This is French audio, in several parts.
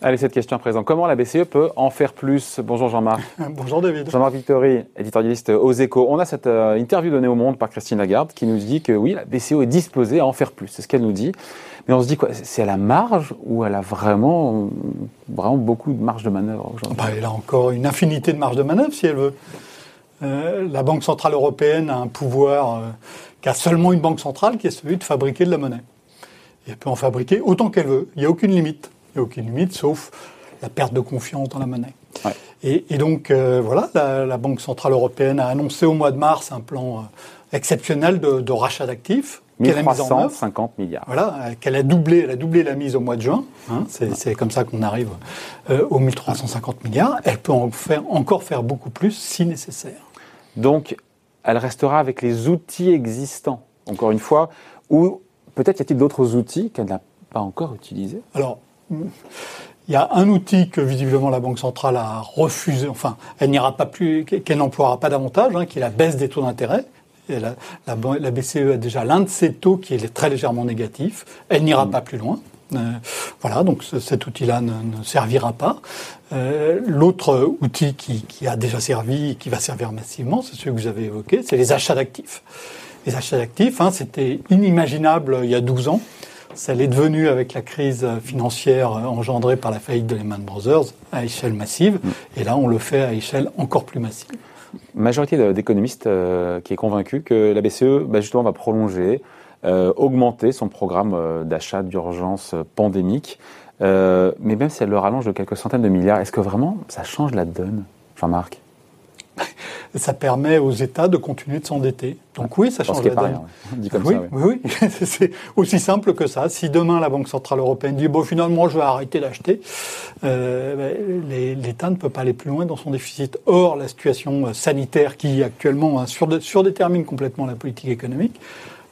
Allez, cette question à présent. Comment la BCE peut en faire plus? Bonjour Jean-Marc. Bonjour David. Jean-Marc Victory, éditorialiste aux échos. On a cette euh, interview donnée au Monde par Christine Lagarde qui nous dit que oui, la BCE est disposée à en faire plus. C'est ce qu'elle nous dit. Mais on se dit quoi? C'est à la marge ou elle a vraiment, vraiment beaucoup de marge de manœuvre aujourd'hui? Bah, Elle a encore une infinité de marge de manœuvre si elle veut. Euh, la Banque Centrale Européenne a un pouvoir euh, qu'a seulement une banque centrale qui est celui de fabriquer de la monnaie. Et elle peut en fabriquer autant qu'elle veut. Il n'y a aucune limite. Il n'y a aucune limite, sauf la perte de confiance dans la monnaie. Et, donc, euh, voilà, la, Banque Centrale Européenne a annoncé au mois de mars un plan euh, exceptionnel de, rachat d'actifs. qu'elle a mis en 50 milliards. Voilà, euh, qu'elle a doublé, elle a doublé la mise au mois de juin. Hein, c'est comme ça qu'on arrive aux 1350 milliards. Elle peut en faire, encore faire beaucoup plus si nécessaire. Donc, elle restera avec les outils existants, encore une fois, ou peut-être y a-t-il d'autres outils qu'elle n'a pas encore utilisés Alors, il y a un outil que visiblement la Banque centrale a refusé, enfin, elle n'ira pas plus, qu'elle n'emploiera pas davantage, hein, qui est la baisse des taux d'intérêt. la, la, BCE a déjà l'un de ses taux qui est très légèrement négatif. Elle n'ira mm. pas plus loin. Euh, voilà, donc cet outil-là ne, servira pas. Euh, l'autre outil qui, a déjà servi et qui va servir massivement, c'est celui que vous avez évoqué, c'est les achats d'actifs. Les achats d'actifs, hein, c'était inimaginable il y a 12 ans. Ça l'est devenu avec la crise financière engendrée par la faillite de Lehman Brothers à échelle massive. Mm. Et là, on le fait à échelle encore plus massive. Majorité d'économistes euh, qui est convaincue que la BCE, bah, justement, va prolonger, augmenter son programme euh, d'achat d'urgence pandémique. mais même si elle le rallonge de quelques centaines de milliards, est-ce que vraiment ça change la donne, Jean-Marc? Ça permet aux États de continuer de s'endetter. Donc oui, ça change la donne. Dit comme oui, ça, oui, oui, c'est aussi simple que ça. Si demain la Banque centrale européenne dit bon finalement je vais arrêter d'acheter, euh, ben, l'État ne peut pas aller plus loin dans son déficit. Or la situation sanitaire qui actuellement hein, surdétermine complètement la politique économique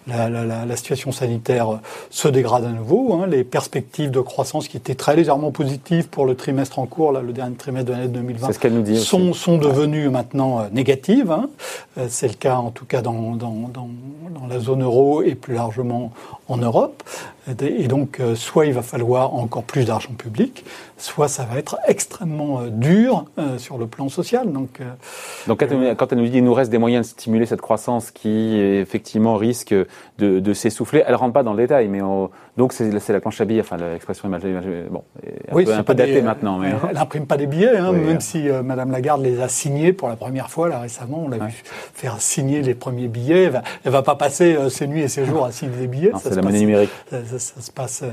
la, la, la, situation sanitaire se dégrade à nouveau. Hein. Les perspectives de croissance qui étaient très légèrement positives pour le trimestre en cours, là, le dernier trimestre de l'année 2020, ce nous dit sont, sont devenues maintenant euh, négatives. Hein. Euh, c'est le cas en tout cas dans, dans, dans, dans, la zone euro et plus largement en Europe. Et donc, euh, soit il va falloir encore plus d'argent public, soit ça va être extrêmement euh, dur euh, sur le plan social. Donc, donc quand, elle, nous dit qu'il nous reste des moyens de stimuler cette croissance qui effectivement risque de, de s'essouffler, elle rentre pas dans le détail, mais donc c'est la planche à billets, enfin l'expression est bon, un oui, peu, un peu datée maintenant. Mais... Elle n'imprime pas des billets, hein, même si Madame Lagarde les a signés pour la première fois là récemment. On l'a vu faire signer les premiers billets. Elle va, va pas passer ses nuits et ses jours à signer des billets. C'est la monnaie numérique ça, se passe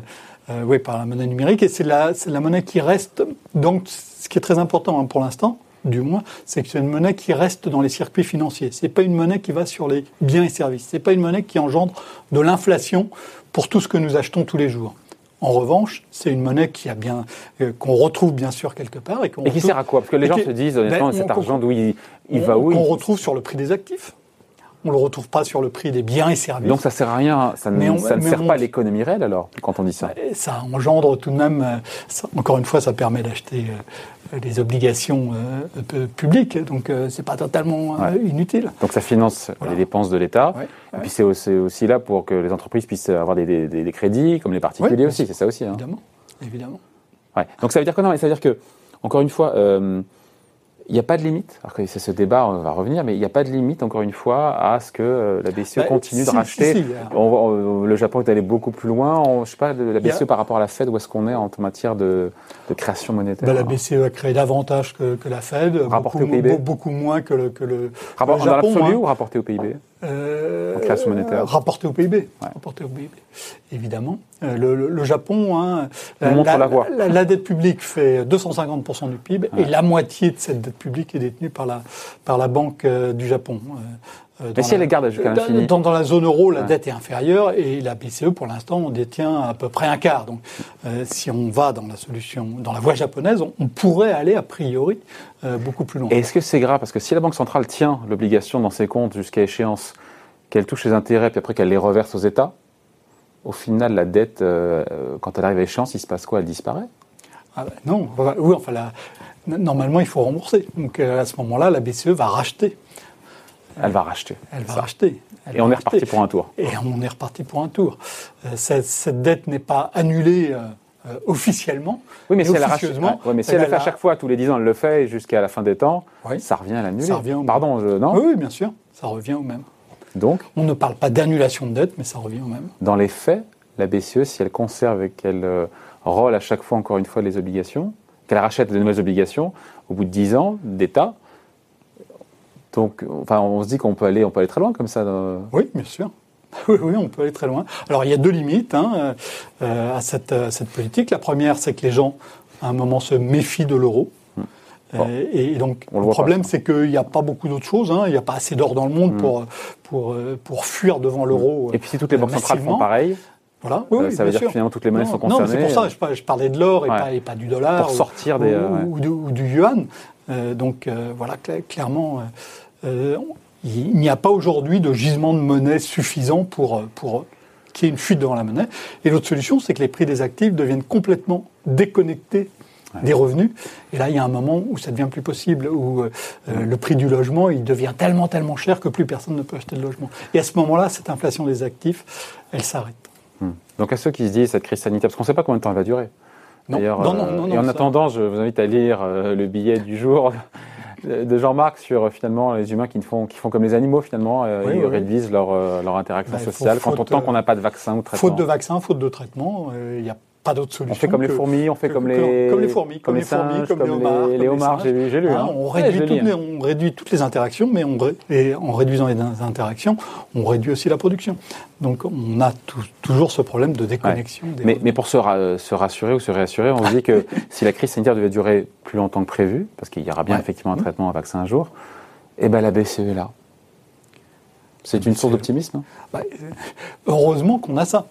euh, oui, par la monnaie numérique. Et c'est la, la monnaie qui reste. Donc, ce qui est très important hein, pour l'instant, du moins, c'est que c'est une monnaie qui reste dans les circuits financiers. C'est pas une monnaie qui va sur les biens et services. C'est pas une monnaie qui engendre de l'inflation pour tout ce que nous achetons tous les jours. En revanche, c'est une monnaie qui a bien euh, qu'on retrouve bien sûr quelque part et, et qui sert à quoi? Parce que les gens se disent honnêtement, ben, cet argent d'où il, il va où On retrouve sur le prix des actifs on le retrouve pas sur le prix des biens et services. Donc ça sert à rien, ça ne, ça ne sert pas à l'économie réelle alors quand on dit ça. Ça engendre tout de même, euh, encore une fois, ça permet d'acheter euh, des obligations euh, publiques, donc c'est pas totalement inutile. Donc ça finance les dépenses de l'État, et puis c'est aussi, là pour que les entreprises puissent avoir des, crédits, comme les particuliers aussi, c'est ça aussi. Hein. Évidemment, évidemment. Donc ça veut dire que non, ça veut dire que encore une fois il n'y a pas de limite. Alors que c'est ce débat, on va revenir, mais il n'y a pas de limite, encore une fois, à ce que euh, la BCE bah, continue de racheter. le Japon est allé beaucoup plus loin. je ne sais pas, la BCE par rapport à la Fed, où est-ce qu'on est en matière de, création monétaire? Bah, La BCE a créé davantage que, la Fed. Rapporté beaucoup, au PIB Beaucoup moins que le, que le, Rapport, Japon. Dans l'absolu hein. ou rapporté au PIB euh, création monétaire Rapporté au PIB. Rapporté au PIB, évidemment. Euh, le, Japon, hein, la, la, la, dette publique fait 250% du PIB et la moitié de cette dette publique est détenue par la, par la Banque euh, du Japon. Euh, Mais si elle garde jusqu'à l'infini dans, dans, la zone euro, la dette est inférieure et la BCE, pour l'instant, on détient à peu près un quart. Donc, si on va dans la solution, dans la voie japonaise, on, pourrait aller a priori beaucoup plus loin. Est-ce que c'est grave? Parce que si la Banque centrale tient l'obligation dans ses comptes jusqu'à échéance, qu'elle touche les intérêts, puis après qu'elle les reverse aux États, au final, la dette, euh, quand elle arrive à échéance, il se passe quoi? Elle disparaît? Ah ben Non, oui, enfin, normalement, il faut rembourser. Donc euh, à ce moment-là, la BCE va racheter. Elle va racheter. Elle va racheter. et on est reparti pour un tour. Et on est reparti pour un tour. Cette, dette n'est pas annulée officiellement. Oui, mais, si elle, mais si elle, le fait à chaque fois, tous les 10 ans, elle le fait jusqu'à la fin des temps, ça revient à l'annuler. Pardon, non? Oui, bien sûr, ça revient au même. Donc On ne parle pas d'annulation de dette, mais ça revient au même. Dans les faits, la BCE, si elle conserve et qu'elle euh, rôle à chaque fois, encore une fois, les obligations, qu'elle rachète de nouvelles obligations au bout de 10 ans d'État, donc enfin, on se dit qu'on peut aller, on peut aller très loin comme ça. Oui, bien sûr. Oui, oui, on peut aller très loin. Alors il y a deux limites hein, euh, à, cette, cette, politique. La première, c'est que les gens, à un moment, se méfient de l'euro. Et, donc, le, problème, c'est qu'il n'y a pas beaucoup d'autres choses. Hein. Il n'y a pas assez d'or dans le monde hmm. pour, pour, euh, pour fuir devant l'euro. Et puis, si toutes les banques centrales font pareil, voilà. Oui, euh, ça veut dire que finalement toutes les monnaies sont concernées. Non, c'est pour ça je, parlais de l'or et, pas, et, pas, du dollar. Pour sortir des. Ou, du, yuan. Euh, donc voilà, clairement, il n'y a pas aujourd'hui de gisement de monnaie suffisant pour, pour qu'il y ait une fuite devant la monnaie. Et l'autre solution, c'est que les prix des actifs deviennent complètement déconnectés des revenus. Et là, il y a un moment où ça devient plus possible, où euh, le prix du logement, il devient tellement, tellement cher que plus personne ne peut acheter de logement. Et à ce moment-là, cette inflation des actifs, elle s'arrête. Hmm. Donc à ceux qui se disent cette crise sanitaire, parce qu'on ne sait pas combien de temps elle va durer. D'ailleurs, non, non, euh, non, et en attendant, je vous invite à lire euh, le billet du jour de Jean-Marc sur finalement les humains qui font, qui font comme les animaux finalement, ils réduisent leur, leur interaction bah, sociale quand tant qu'on n'a pas de vaccin ou de traitement. Faute de vaccin, faute de traitement, il y a pas d'autre solution. On fait comme les fourmis, on fait comme, les, comme les fourmis, comme, les, fourmis, comme, les homards. Les, homards, j'ai lu. Hein, hein. on, réduit toutes les, on réduit toutes les interactions, mais on, et en réduisant les interactions, on réduit aussi la production. Donc on a toujours ce problème de déconnexion. mais, mais, pour se, se, rassurer ou se réassurer, on se dit que si la crise sanitaire devait durer plus longtemps que prévu, parce qu'il y aura bien effectivement un mmh. traitement, un vaccin un jour, eh ben la BCE est là. C'est une source d'optimisme hein bah, Heureusement qu'on a ça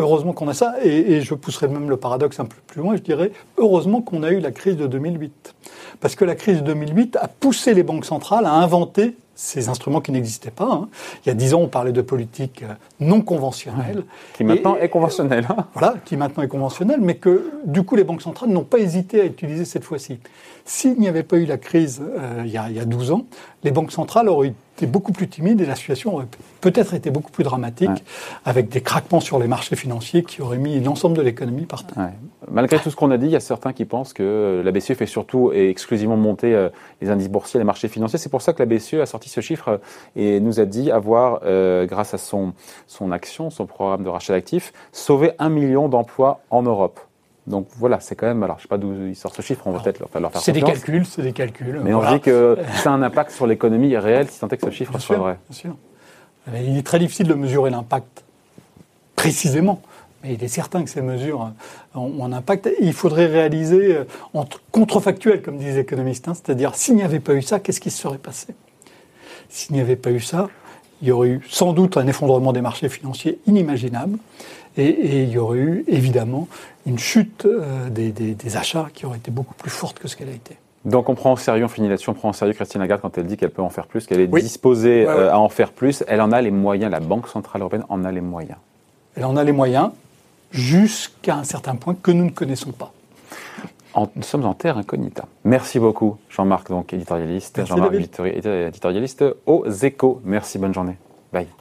heureusement qu'on a ça, et, je pousserai même le paradoxe un peu plus loin, je dirais, heureusement qu'on a eu la crise de 2008. Parce que la crise de 2008 a poussé les banques centrales à inventer ces instruments qui n'existaient pas. Hein. Il y a dix ans, on parlait de politique euh, non conventionnelle. Qui maintenant est conventionnelle. Hein. Voilà, qui maintenant est conventionnelle, mais que du coup, les banques centrales n'ont pas hésité à utiliser cette fois-ci. S'il n'y avait pas eu la crise euh, il, y a, il y a 12 ans, les banques centrales auraient été beaucoup plus timides et la situation aurait peut-être été beaucoup plus dramatique, avec des craquements sur les marchés financiers qui auraient mis l'ensemble de l'économie par terre. Malgré tout ce qu'on a dit, il y a certains qui pensent que euh, la BCE fait surtout et exclusivement monter euh, les indices boursiers, les marchés financiers. C'est pour ça que la BCE a sorti ce chiffre et nous a dit avoir, grâce à son, son action, son programme de rachat d'actifs, sauvé un million d'emplois en Europe. Donc voilà, c'est quand même. Alors je sais pas d'où ils sortent ce chiffre, on va peut-être leur, leur, faire C'est des calculs, c'est des calculs. Mais on dit que ça a un impact sur l'économie réelle si tant est que ce chiffre soit vrai. Bien sûr. Il est très difficile de mesurer l'impact précisément. Mais il est certain que ces mesures ont, un impact. il faudrait réaliser euh, en contrefactuel, comme disent les économistes, hein, c'est-à-dire s'il n'y avait pas eu ça, qu'est-ce qui se serait passé? S'il n'y avait pas eu ça, il y aurait eu sans doute un effondrement des marchés financiers inimaginable. Et, il y aurait eu évidemment une chute euh, des, achats qui aurait été beaucoup plus forte que ce qu'elle a été. Donc on prend au sérieux, on finit là-dessus, on prend au sérieux Christine Lagarde quand elle dit qu'elle peut en faire plus, qu'elle est disposée euh, à en faire plus. Elle en a les moyens, la Banque Centrale Européenne en a les moyens. Elle en a les moyens jusqu'à un certain point que nous ne connaissons pas. nous sommes en terre incognita. Merci beaucoup Jean-Marc, donc éditorialiste, Jean-Marc éditorialiste aux échos. Merci, bonne journée. Bye.